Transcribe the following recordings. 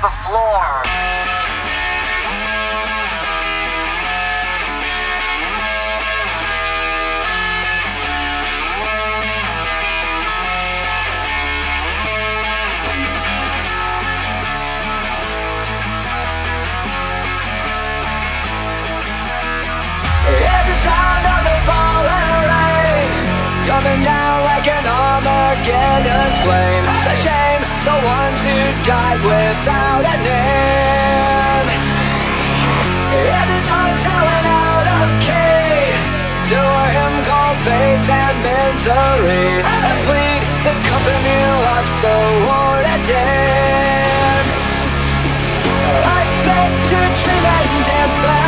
the floor. died without a name. And the time's howling out of key to a hymn called faith and misery. And plead the company lost the war to dim. I beg to dream and death.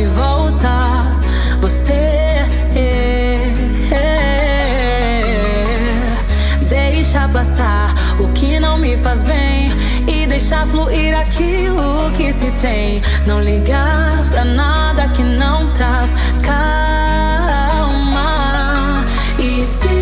de volta você. É, é, deixa passar o que não me faz bem e deixar fluir aquilo que se tem. Não ligar pra nada que não traz calma. E se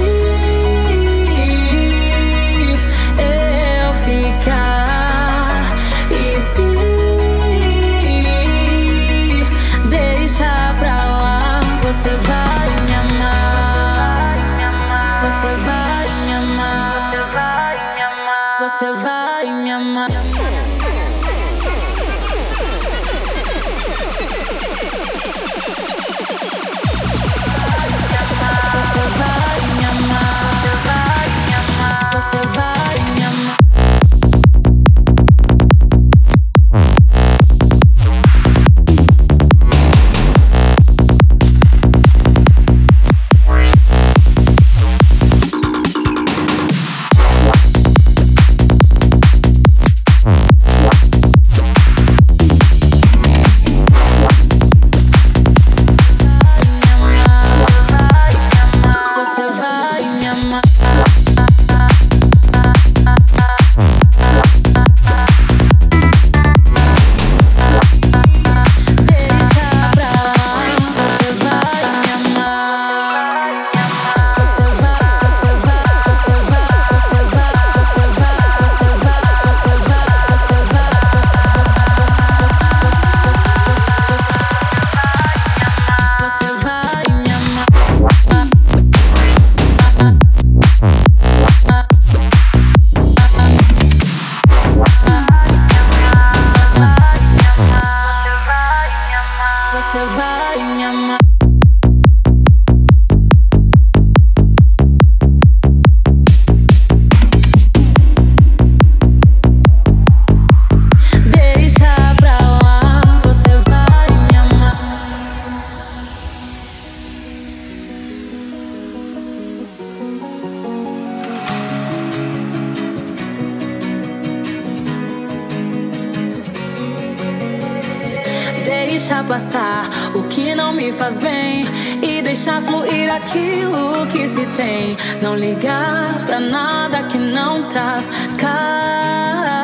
aquilo que se tem. Não ligar pra nada que não traz calma.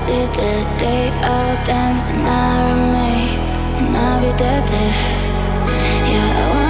see the day I'll dance and I remain and I'll be dead. Yeah, I wanna.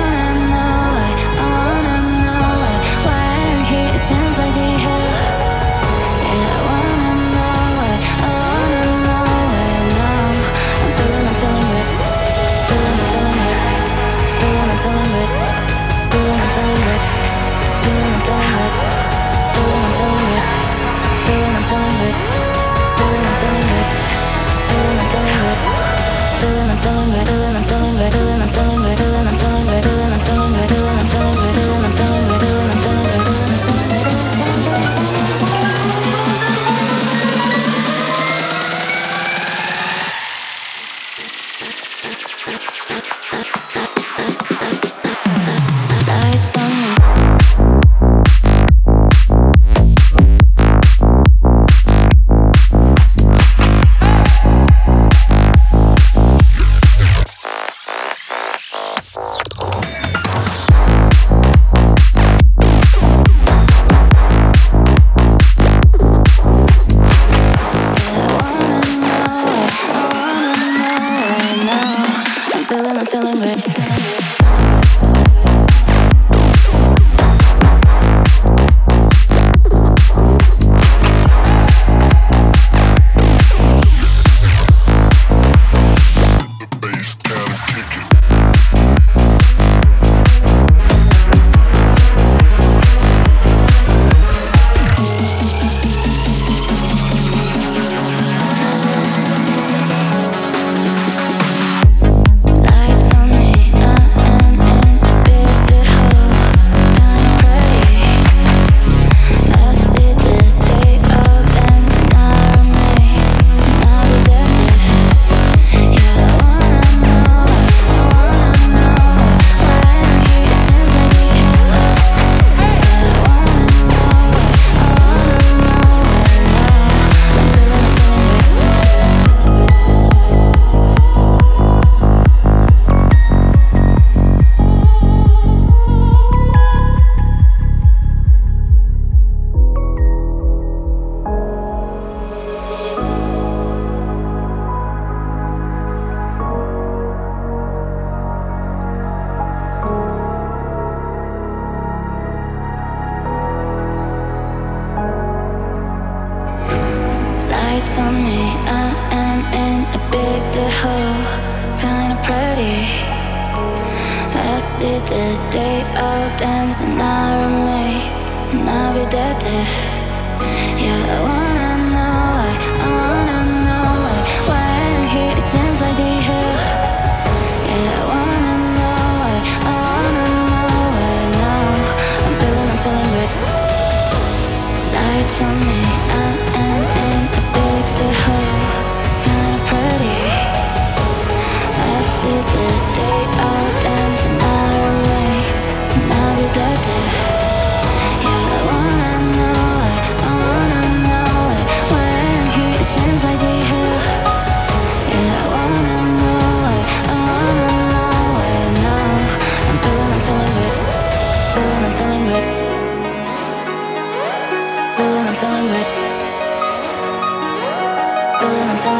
I'm falling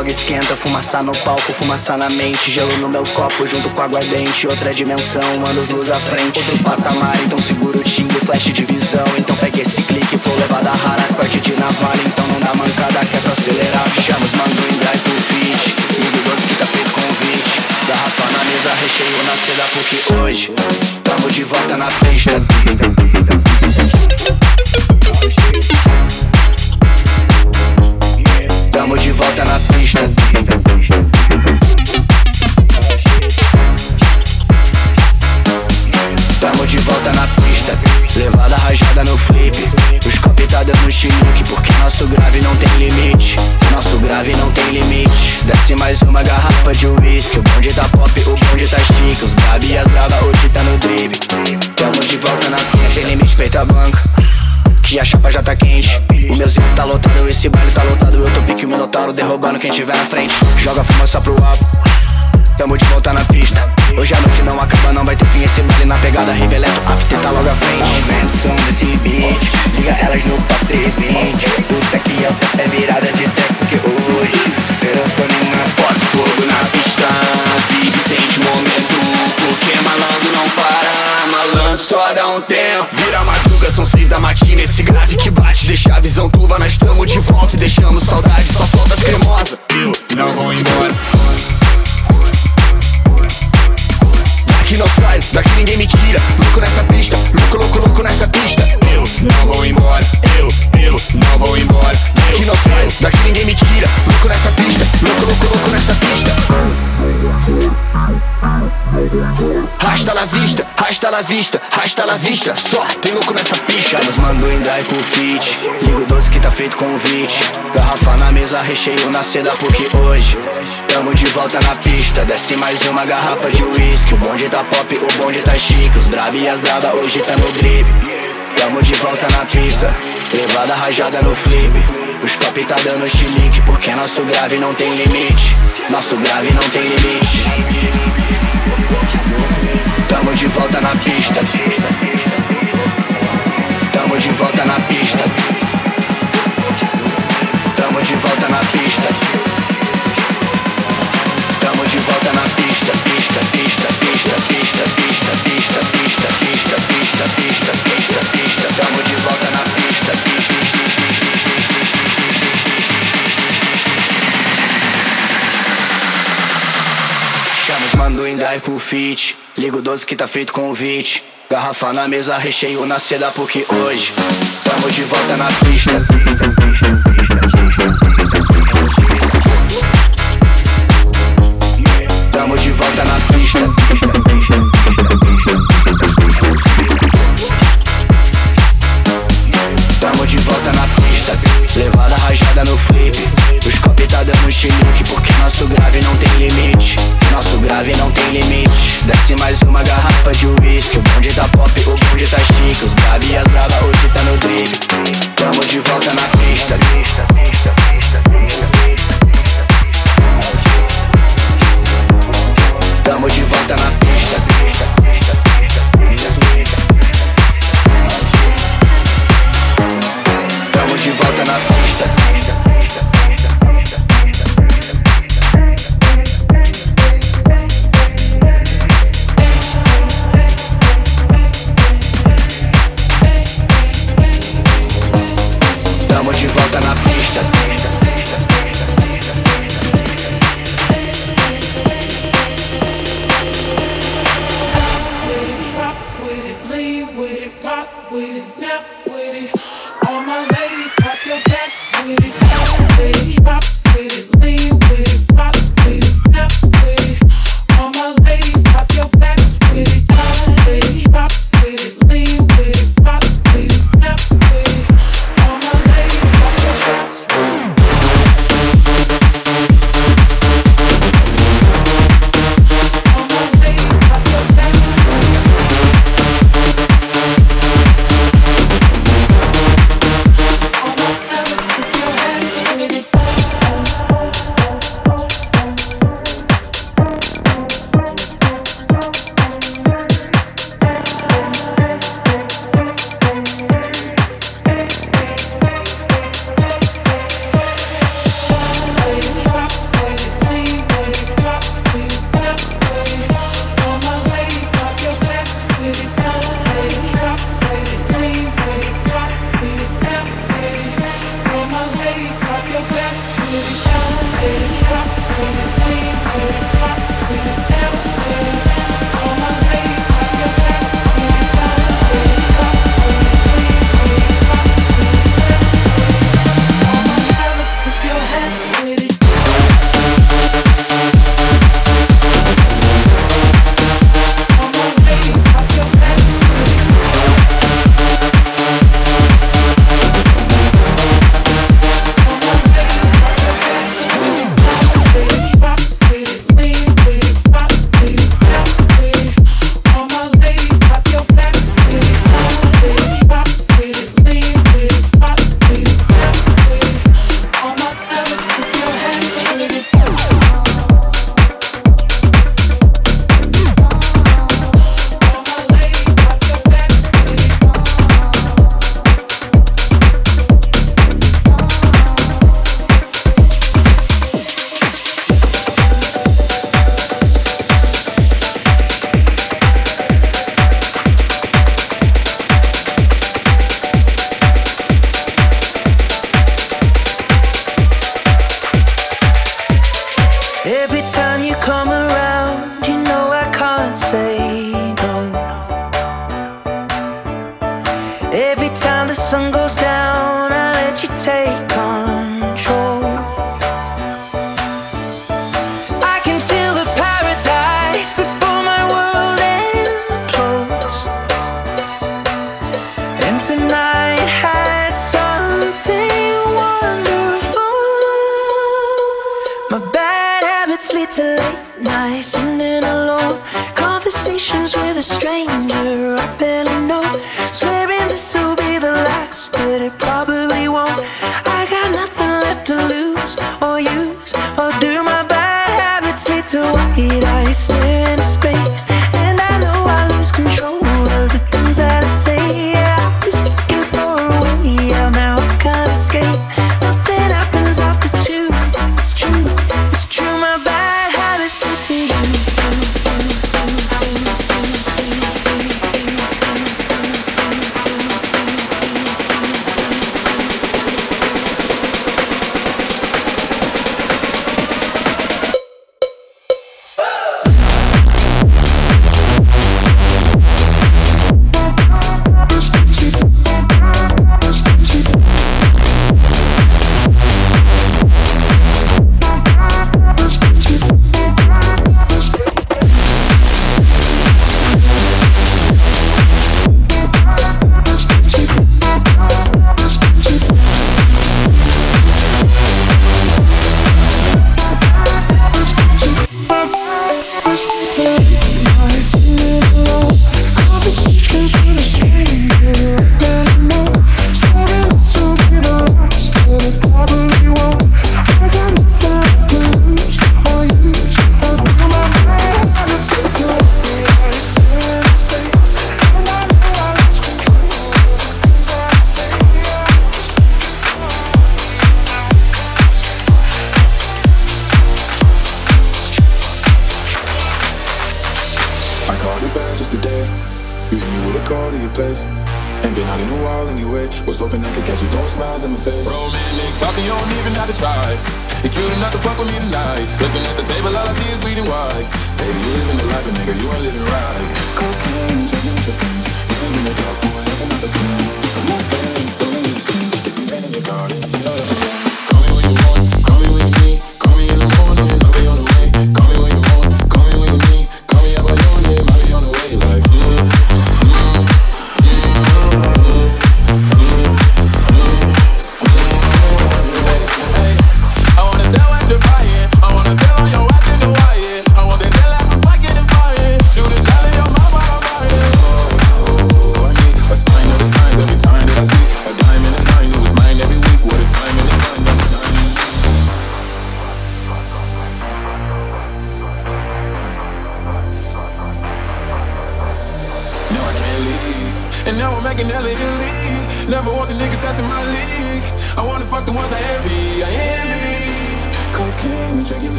logo esquenta Fumaça no palco, fumaça na mente Gelo no meu copo junto com aguardente Outra dimensão, anos luz à frente. Outro patamar, então segura o timbre Flash de visão, então pega esse clique Flow levada rara, corte de navalha. Então não dá mancada, que é só acelerar. Chama os mando em drive pro feat Ligo doce que tá feito convite. Garrafa na mesa, recheio na seda Porque hoje, tamo de volta na pista quem tiver na frente. Joga fumaça rasta la vista, rasta la vista. Só tem louco nessa pista. Nos mando em com fit. Ligo doce que tá feito convite. Garrafa na mesa, recheio na seda, porque hoje tamo de volta na pista. Desce mais uma garrafa de whisky. O bonde tá pop, o bonde tá chique. Os brab e as braba hoje tá no drip. Tamo de volta na pista. Levada rajada no flip. Os copy tá dando chilique. Porque nosso grave não tem limite. Nosso grave não tem limite. Tamo de volta na pista. Tamo de volta na pista. Tamo de volta na pista. Tamo de volta na pista, pista, pista, pista, pista, pista, drive pro fit. Ligo 12 que tá feito convite. Garrafa na mesa, recheio na seda, porque hoje tamo de volta na pista.